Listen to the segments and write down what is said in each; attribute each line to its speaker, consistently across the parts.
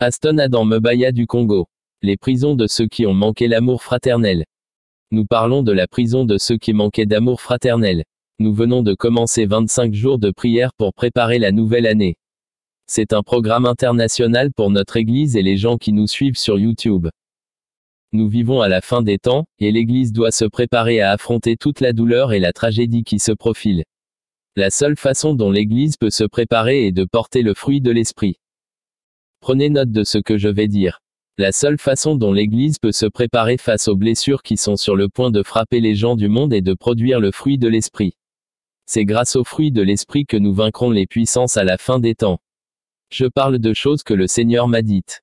Speaker 1: Aston Adam Mebaya du Congo. Les prisons de ceux qui ont manqué l'amour fraternel. Nous parlons de la prison de ceux qui manquaient d'amour fraternel. Nous venons de commencer 25 jours de prière pour préparer la nouvelle année. C'est un programme international pour notre Église et les gens qui nous suivent sur YouTube. Nous vivons à la fin des temps, et l'Église doit se préparer à affronter toute la douleur et la tragédie qui se profilent. La seule façon dont l'Église peut se préparer est de porter le fruit de l'Esprit. Prenez note de ce que je vais dire. La seule façon dont l'Église peut se préparer face aux blessures qui sont sur le point de frapper les gens du monde est de produire le fruit de l'Esprit. C'est grâce au fruit de l'Esprit que nous vaincrons les puissances à la fin des temps. Je parle de choses que le Seigneur m'a dites.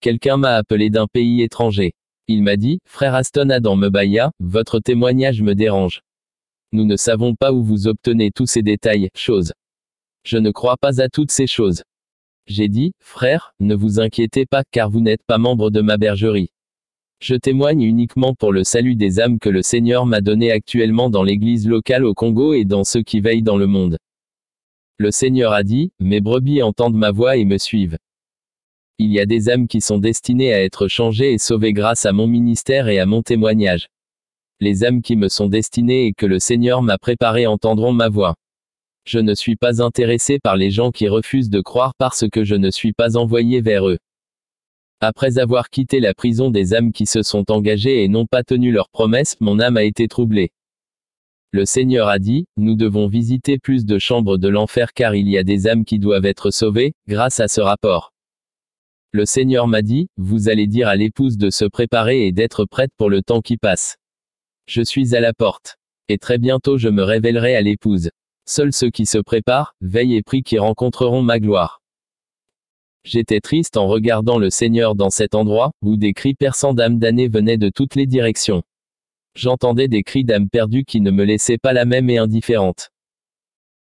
Speaker 1: Quelqu'un m'a appelé d'un pays étranger. Il m'a dit, Frère Aston Adam Mebaya, votre témoignage me dérange. Nous ne savons pas où vous obtenez tous ces détails, choses. Je ne crois pas à toutes ces choses. J'ai dit, frère, ne vous inquiétez pas car vous n'êtes pas membre de ma bergerie. Je témoigne uniquement pour le salut des âmes que le Seigneur m'a donné actuellement dans l'église locale au Congo et dans ceux qui veillent dans le monde. Le Seigneur a dit, mes brebis entendent ma voix et me suivent. Il y a des âmes qui sont destinées à être changées et sauvées grâce à mon ministère et à mon témoignage. Les âmes qui me sont destinées et que le Seigneur m'a préparées entendront ma voix. Je ne suis pas intéressé par les gens qui refusent de croire parce que je ne suis pas envoyé vers eux. Après avoir quitté la prison des âmes qui se sont engagées et n'ont pas tenu leurs promesses, mon âme a été troublée. Le Seigneur a dit, nous devons visiter plus de chambres de l'enfer car il y a des âmes qui doivent être sauvées, grâce à ce rapport. Le Seigneur m'a dit, vous allez dire à l'épouse de se préparer et d'être prête pour le temps qui passe. Je suis à la porte. Et très bientôt je me révélerai à l'épouse. Seuls ceux qui se préparent, veillent et prient qui rencontreront ma gloire. J'étais triste en regardant le Seigneur dans cet endroit, où des cris perçants d'âmes damnées venaient de toutes les directions. J'entendais des cris d'âmes perdues qui ne me laissaient pas la même et indifférente.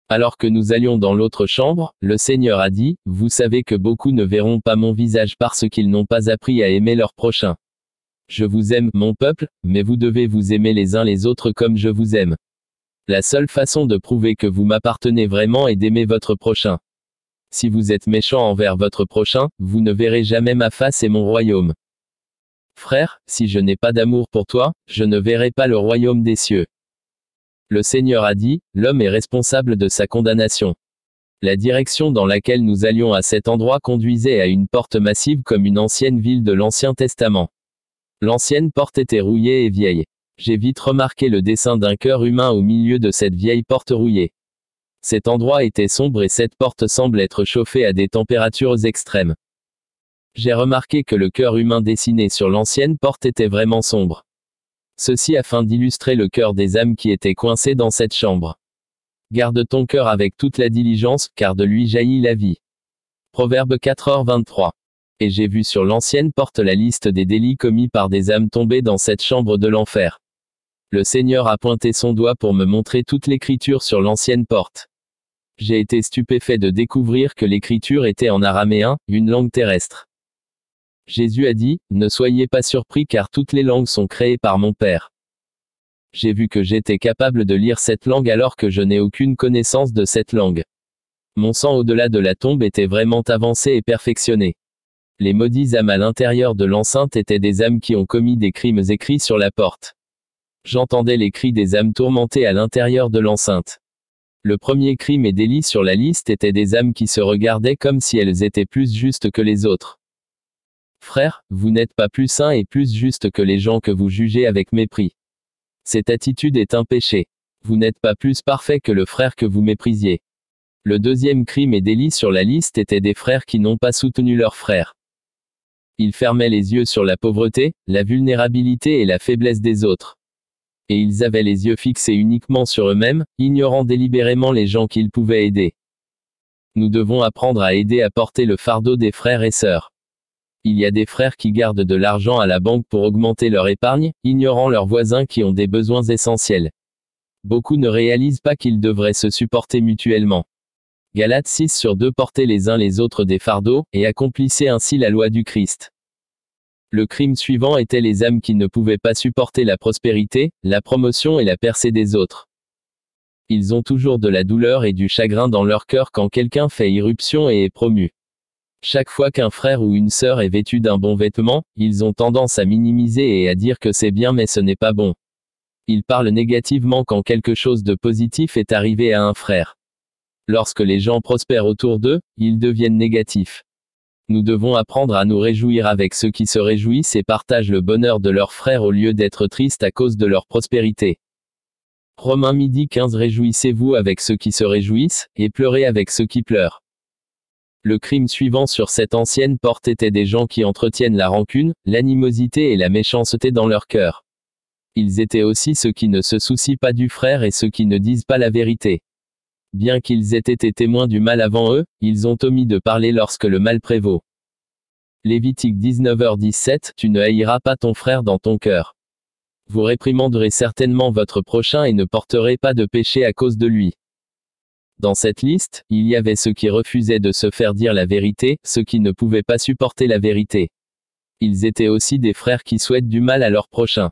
Speaker 1: Alors que nous allions dans l'autre chambre, le Seigneur a dit, Vous savez que beaucoup ne verront pas mon visage parce qu'ils n'ont pas appris à aimer leur prochain. Je vous aime, mon peuple, mais vous devez vous aimer les uns les autres comme je vous aime. La seule façon de prouver que vous m'appartenez vraiment est d'aimer votre prochain. Si vous êtes méchant envers votre prochain, vous ne verrez jamais ma face et mon royaume. Frère, si je n'ai pas d'amour pour toi, je ne verrai pas le royaume des cieux. Le Seigneur a dit, l'homme est responsable de sa condamnation. La direction dans laquelle nous allions à cet endroit conduisait à une porte massive comme une ancienne ville de l'Ancien Testament. L'ancienne porte était rouillée et vieille j'ai vite remarqué le dessin d'un cœur humain au milieu de cette vieille porte rouillée. Cet endroit était sombre et cette porte semble être chauffée à des températures extrêmes. J'ai remarqué que le cœur humain dessiné sur l'ancienne porte était vraiment sombre. Ceci afin d'illustrer le cœur des âmes qui étaient coincées dans cette chambre. Garde ton cœur avec toute la diligence, car de lui jaillit la vie. Proverbe 4h23. Et j'ai vu sur l'ancienne porte la liste des délits commis par des âmes tombées dans cette chambre de l'enfer. Le Seigneur a pointé son doigt pour me montrer toute l'écriture sur l'ancienne porte. J'ai été stupéfait de découvrir que l'écriture était en araméen, une langue terrestre. Jésus a dit, Ne soyez pas surpris car toutes les langues sont créées par mon Père. J'ai vu que j'étais capable de lire cette langue alors que je n'ai aucune connaissance de cette langue. Mon sang au-delà de la tombe était vraiment avancé et perfectionné. Les maudits âmes à l'intérieur de l'enceinte étaient des âmes qui ont commis des crimes écrits sur la porte. J'entendais les cris des âmes tourmentées à l'intérieur de l'enceinte. Le premier crime et délit sur la liste était des âmes qui se regardaient comme si elles étaient plus justes que les autres. Frère, vous n'êtes pas plus saint et plus juste que les gens que vous jugez avec mépris. Cette attitude est un péché. Vous n'êtes pas plus parfait que le frère que vous méprisiez. Le deuxième crime et délit sur la liste était des frères qui n'ont pas soutenu leur frère. Ils fermaient les yeux sur la pauvreté, la vulnérabilité et la faiblesse des autres et ils avaient les yeux fixés uniquement sur eux-mêmes, ignorant délibérément les gens qu'ils pouvaient aider. Nous devons apprendre à aider à porter le fardeau des frères et sœurs. Il y a des frères qui gardent de l'argent à la banque pour augmenter leur épargne, ignorant leurs voisins qui ont des besoins essentiels. Beaucoup ne réalisent pas qu'ils devraient se supporter mutuellement. Galates 6 sur 2 portez les uns les autres des fardeaux, et accomplissez ainsi la loi du Christ. Le crime suivant était les âmes qui ne pouvaient pas supporter la prospérité, la promotion et la percée des autres. Ils ont toujours de la douleur et du chagrin dans leur cœur quand quelqu'un fait irruption et est promu. Chaque fois qu'un frère ou une sœur est vêtu d'un bon vêtement, ils ont tendance à minimiser et à dire que c'est bien mais ce n'est pas bon. Ils parlent négativement quand quelque chose de positif est arrivé à un frère. Lorsque les gens prospèrent autour d'eux, ils deviennent négatifs. Nous devons apprendre à nous réjouir avec ceux qui se réjouissent et partagent le bonheur de leurs frères au lieu d'être tristes à cause de leur prospérité. Romains midi 15 Réjouissez-vous avec ceux qui se réjouissent, et pleurez avec ceux qui pleurent. Le crime suivant sur cette ancienne porte était des gens qui entretiennent la rancune, l'animosité et la méchanceté dans leur cœur. Ils étaient aussi ceux qui ne se soucient pas du frère et ceux qui ne disent pas la vérité. Bien qu'ils aient été témoins du mal avant eux, ils ont omis de parler lorsque le mal prévaut. Lévitique 19h17 Tu ne haïras pas ton frère dans ton cœur. Vous réprimanderez certainement votre prochain et ne porterez pas de péché à cause de lui. Dans cette liste, il y avait ceux qui refusaient de se faire dire la vérité, ceux qui ne pouvaient pas supporter la vérité. Ils étaient aussi des frères qui souhaitent du mal à leur prochain.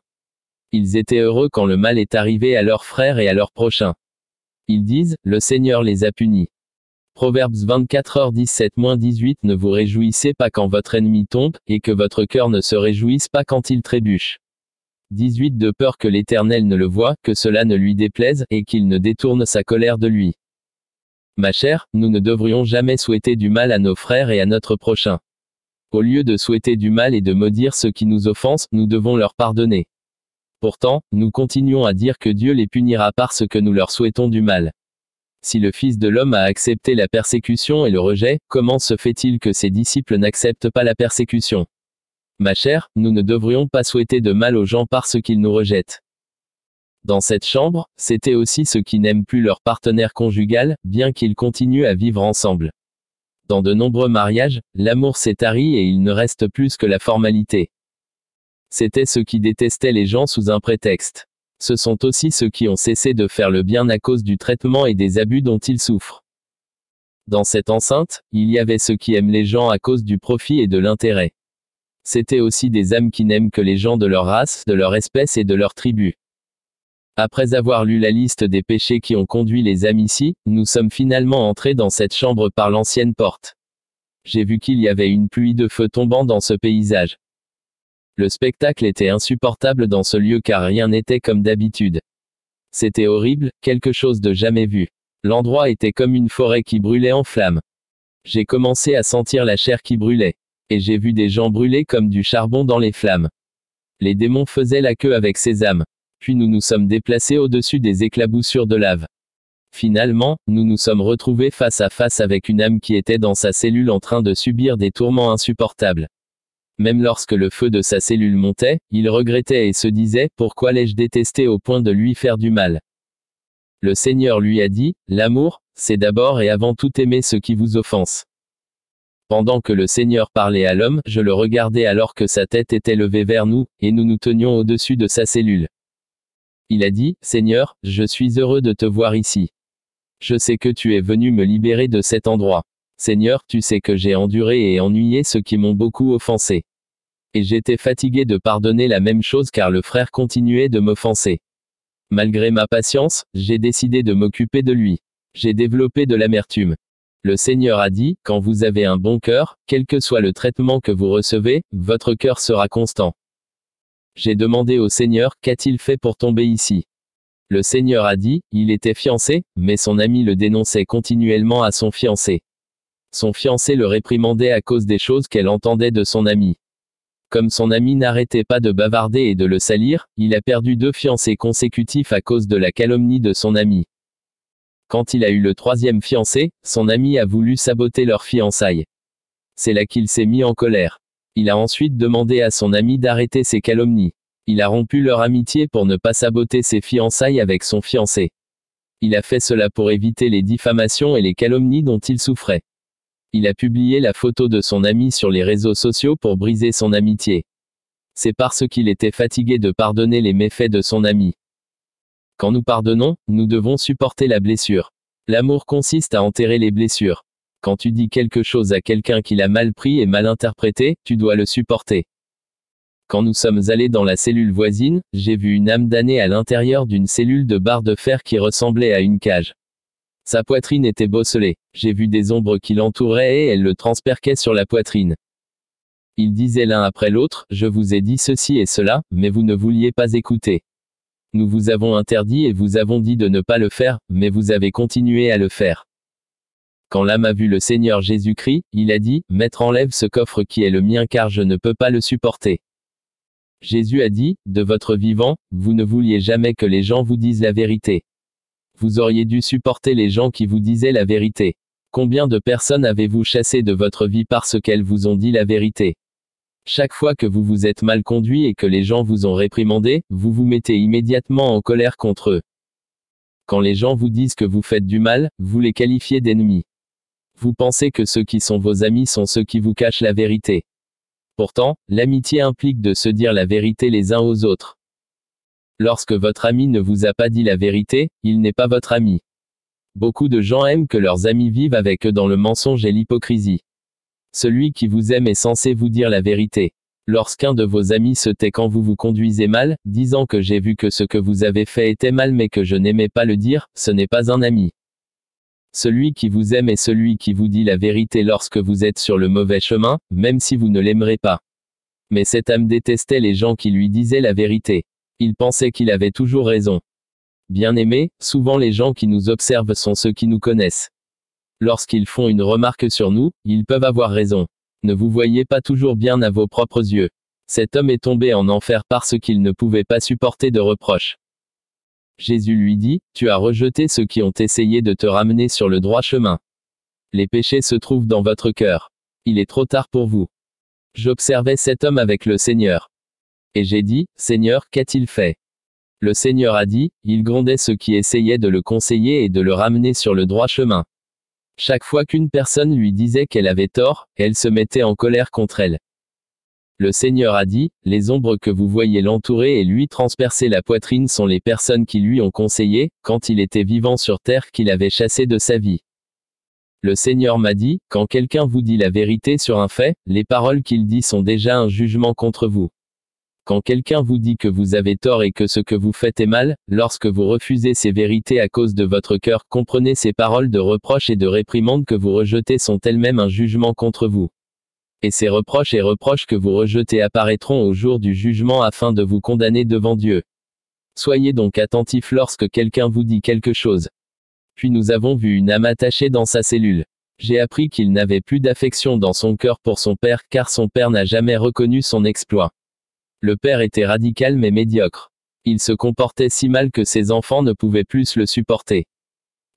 Speaker 1: Ils étaient heureux quand le mal est arrivé à leurs frères et à leurs prochains. Ils disent, le Seigneur les a punis. Proverbes 24h17-18 Ne vous réjouissez pas quand votre ennemi tombe, et que votre cœur ne se réjouisse pas quand il trébuche. 18 De peur que l'Éternel ne le voie, que cela ne lui déplaise, et qu'il ne détourne sa colère de lui. Ma chère, nous ne devrions jamais souhaiter du mal à nos frères et à notre prochain. Au lieu de souhaiter du mal et de maudire ceux qui nous offensent, nous devons leur pardonner. Pourtant, nous continuons à dire que Dieu les punira parce que nous leur souhaitons du mal. Si le Fils de l'homme a accepté la persécution et le rejet, comment se fait-il que ses disciples n'acceptent pas la persécution? Ma chère, nous ne devrions pas souhaiter de mal aux gens parce qu'ils nous rejettent. Dans cette chambre, c'était aussi ceux qui n'aiment plus leur partenaire conjugal, bien qu'ils continuent à vivre ensemble. Dans de nombreux mariages, l'amour s'est tari et il ne reste plus que la formalité. C'était ceux qui détestaient les gens sous un prétexte. Ce sont aussi ceux qui ont cessé de faire le bien à cause du traitement et des abus dont ils souffrent. Dans cette enceinte, il y avait ceux qui aiment les gens à cause du profit et de l'intérêt. C'était aussi des âmes qui n'aiment que les gens de leur race, de leur espèce et de leur tribu. Après avoir lu la liste des péchés qui ont conduit les âmes ici, nous sommes finalement entrés dans cette chambre par l'ancienne porte. J'ai vu qu'il y avait une pluie de feu tombant dans ce paysage. Le spectacle était insupportable dans ce lieu car rien n'était comme d'habitude. C'était horrible, quelque chose de jamais vu. L'endroit était comme une forêt qui brûlait en flammes. J'ai commencé à sentir la chair qui brûlait. Et j'ai vu des gens brûler comme du charbon dans les flammes. Les démons faisaient la queue avec ces âmes. Puis nous nous sommes déplacés au-dessus des éclaboussures de lave. Finalement, nous nous sommes retrouvés face à face avec une âme qui était dans sa cellule en train de subir des tourments insupportables. Même lorsque le feu de sa cellule montait, il regrettait et se disait, pourquoi l'ai-je détesté au point de lui faire du mal? Le Seigneur lui a dit, l'amour, c'est d'abord et avant tout aimer ceux qui vous offensent. Pendant que le Seigneur parlait à l'homme, je le regardais alors que sa tête était levée vers nous, et nous nous tenions au-dessus de sa cellule. Il a dit, Seigneur, je suis heureux de te voir ici. Je sais que tu es venu me libérer de cet endroit. Seigneur, tu sais que j'ai enduré et ennuyé ceux qui m'ont beaucoup offensé. Et j'étais fatigué de pardonner la même chose car le frère continuait de m'offenser. Malgré ma patience, j'ai décidé de m'occuper de lui. J'ai développé de l'amertume. Le Seigneur a dit, quand vous avez un bon cœur, quel que soit le traitement que vous recevez, votre cœur sera constant. J'ai demandé au Seigneur, qu'a-t-il fait pour tomber ici? Le Seigneur a dit, il était fiancé, mais son ami le dénonçait continuellement à son fiancé. Son fiancé le réprimandait à cause des choses qu'elle entendait de son ami. Comme son ami n'arrêtait pas de bavarder et de le salir, il a perdu deux fiancés consécutifs à cause de la calomnie de son ami. Quand il a eu le troisième fiancé, son ami a voulu saboter leur fiançailles. C'est là qu'il s'est mis en colère. Il a ensuite demandé à son ami d'arrêter ses calomnies. Il a rompu leur amitié pour ne pas saboter ses fiançailles avec son fiancé. Il a fait cela pour éviter les diffamations et les calomnies dont il souffrait. Il a publié la photo de son ami sur les réseaux sociaux pour briser son amitié. C'est parce qu'il était fatigué de pardonner les méfaits de son ami. Quand nous pardonnons, nous devons supporter la blessure. L'amour consiste à enterrer les blessures. Quand tu dis quelque chose à quelqu'un qui l'a mal pris et mal interprété, tu dois le supporter. Quand nous sommes allés dans la cellule voisine, j'ai vu une âme damnée à l'intérieur d'une cellule de barre de fer qui ressemblait à une cage. Sa poitrine était bosselée. J'ai vu des ombres qui l'entouraient et elles le transperquaient sur la poitrine. Ils disaient l'un après l'autre, Je vous ai dit ceci et cela, mais vous ne vouliez pas écouter. Nous vous avons interdit et vous avons dit de ne pas le faire, mais vous avez continué à le faire. Quand l'âme a vu le Seigneur Jésus-Christ, il a dit, Maître enlève ce coffre qui est le mien car je ne peux pas le supporter. Jésus a dit, De votre vivant, vous ne vouliez jamais que les gens vous disent la vérité. Vous auriez dû supporter les gens qui vous disaient la vérité. Combien de personnes avez-vous chassé de votre vie parce qu'elles vous ont dit la vérité? Chaque fois que vous vous êtes mal conduit et que les gens vous ont réprimandé, vous vous mettez immédiatement en colère contre eux. Quand les gens vous disent que vous faites du mal, vous les qualifiez d'ennemis. Vous pensez que ceux qui sont vos amis sont ceux qui vous cachent la vérité. Pourtant, l'amitié implique de se dire la vérité les uns aux autres. Lorsque votre ami ne vous a pas dit la vérité, il n'est pas votre ami. Beaucoup de gens aiment que leurs amis vivent avec eux dans le mensonge et l'hypocrisie. Celui qui vous aime est censé vous dire la vérité. Lorsqu'un de vos amis se tait quand vous vous conduisez mal, disant que j'ai vu que ce que vous avez fait était mal mais que je n'aimais pas le dire, ce n'est pas un ami. Celui qui vous aime est celui qui vous dit la vérité lorsque vous êtes sur le mauvais chemin, même si vous ne l'aimerez pas. Mais cette âme détestait les gens qui lui disaient la vérité. Il pensait qu'il avait toujours raison. Bien aimé, souvent les gens qui nous observent sont ceux qui nous connaissent. Lorsqu'ils font une remarque sur nous, ils peuvent avoir raison. Ne vous voyez pas toujours bien à vos propres yeux. Cet homme est tombé en enfer parce qu'il ne pouvait pas supporter de reproches. Jésus lui dit, Tu as rejeté ceux qui ont essayé de te ramener sur le droit chemin. Les péchés se trouvent dans votre cœur. Il est trop tard pour vous. J'observais cet homme avec le Seigneur. Et j'ai dit, Seigneur, qu'a-t-il fait? Le Seigneur a dit, Il grondait ceux qui essayaient de le conseiller et de le ramener sur le droit chemin. Chaque fois qu'une personne lui disait qu'elle avait tort, elle se mettait en colère contre elle. Le Seigneur a dit, les ombres que vous voyez l'entourer et lui transpercer la poitrine sont les personnes qui lui ont conseillé, quand il était vivant sur terre qu'il avait chassé de sa vie. Le Seigneur m'a dit, quand quelqu'un vous dit la vérité sur un fait, les paroles qu'il dit sont déjà un jugement contre vous. Quand quelqu'un vous dit que vous avez tort et que ce que vous faites est mal, lorsque vous refusez ces vérités à cause de votre cœur, comprenez ces paroles de reproche et de réprimande que vous rejetez sont elles-mêmes un jugement contre vous. Et ces reproches et reproches que vous rejetez apparaîtront au jour du jugement afin de vous condamner devant Dieu. Soyez donc attentifs lorsque quelqu'un vous dit quelque chose. Puis nous avons vu une âme attachée dans sa cellule. J'ai appris qu'il n'avait plus d'affection dans son cœur pour son père car son père n'a jamais reconnu son exploit. Le père était radical mais médiocre. Il se comportait si mal que ses enfants ne pouvaient plus le supporter.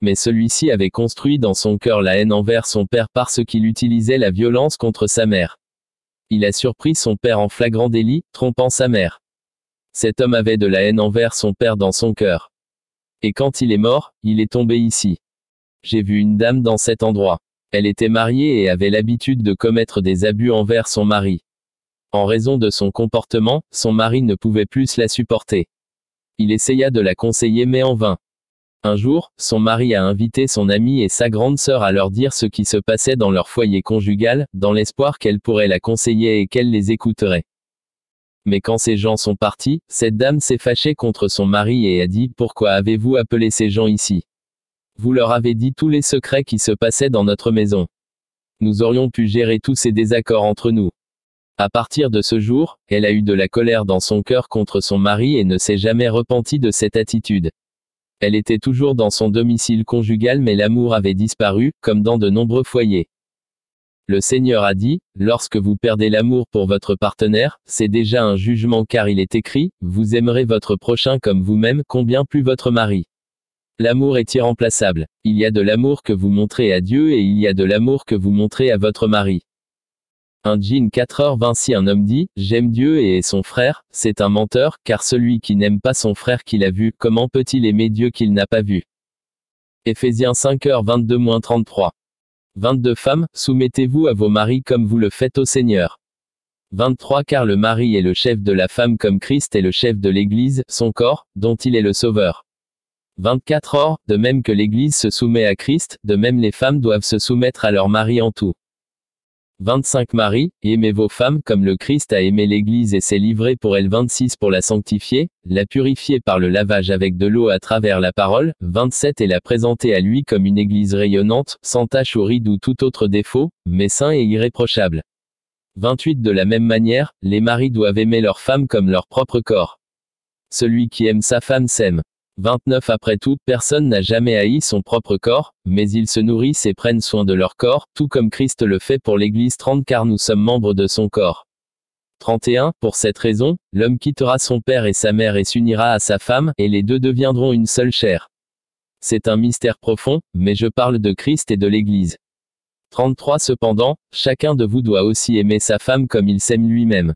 Speaker 1: Mais celui-ci avait construit dans son cœur la haine envers son père parce qu'il utilisait la violence contre sa mère. Il a surpris son père en flagrant délit, trompant sa mère. Cet homme avait de la haine envers son père dans son cœur. Et quand il est mort, il est tombé ici. J'ai vu une dame dans cet endroit. Elle était mariée et avait l'habitude de commettre des abus envers son mari. En raison de son comportement, son mari ne pouvait plus la supporter. Il essaya de la conseiller mais en vain. Un jour, son mari a invité son amie et sa grande sœur à leur dire ce qui se passait dans leur foyer conjugal, dans l'espoir qu'elle pourrait la conseiller et qu'elle les écouterait. Mais quand ces gens sont partis, cette dame s'est fâchée contre son mari et a dit Pourquoi avez-vous appelé ces gens ici? Vous leur avez dit tous les secrets qui se passaient dans notre maison. Nous aurions pu gérer tous ces désaccords entre nous. À partir de ce jour, elle a eu de la colère dans son cœur contre son mari et ne s'est jamais repentie de cette attitude. Elle était toujours dans son domicile conjugal mais l'amour avait disparu, comme dans de nombreux foyers. Le Seigneur a dit, lorsque vous perdez l'amour pour votre partenaire, c'est déjà un jugement car il est écrit, vous aimerez votre prochain comme vous-même, combien plus votre mari. L'amour est irremplaçable. Il y a de l'amour que vous montrez à Dieu et il y a de l'amour que vous montrez à votre mari. Un jean 4h20 Si un homme dit, j'aime Dieu et son frère, c'est un menteur, car celui qui n'aime pas son frère qu'il a vu, comment peut-il aimer Dieu qu'il n'a pas vu? Ephésiens 5h22-33. 22 Femmes, soumettez-vous à vos maris comme vous le faites au Seigneur. 23 Car le mari est le chef de la femme comme Christ est le chef de l'Église, son corps, dont il est le Sauveur. 24 Or, de même que l'Église se soumet à Christ, de même les femmes doivent se soumettre à leur mari en tout. 25 Marie, aimez vos femmes comme le Christ a aimé l'Église et s'est livré pour elle 26 pour la sanctifier, la purifier par le lavage avec de l'eau à travers la parole, 27 et la présenter à lui comme une Église rayonnante, sans tache ou ride ou tout autre défaut, mais saint et irréprochable. 28 De la même manière, les maris doivent aimer leurs femmes comme leur propre corps. Celui qui aime sa femme s'aime. 29 Après tout, personne n'a jamais haï son propre corps, mais ils se nourrissent et prennent soin de leur corps, tout comme Christ le fait pour l'Église 30 car nous sommes membres de son corps. 31 Pour cette raison, l'homme quittera son père et sa mère et s'unira à sa femme, et les deux deviendront une seule chair. C'est un mystère profond, mais je parle de Christ et de l'Église. 33 Cependant, chacun de vous doit aussi aimer sa femme comme il s'aime lui-même.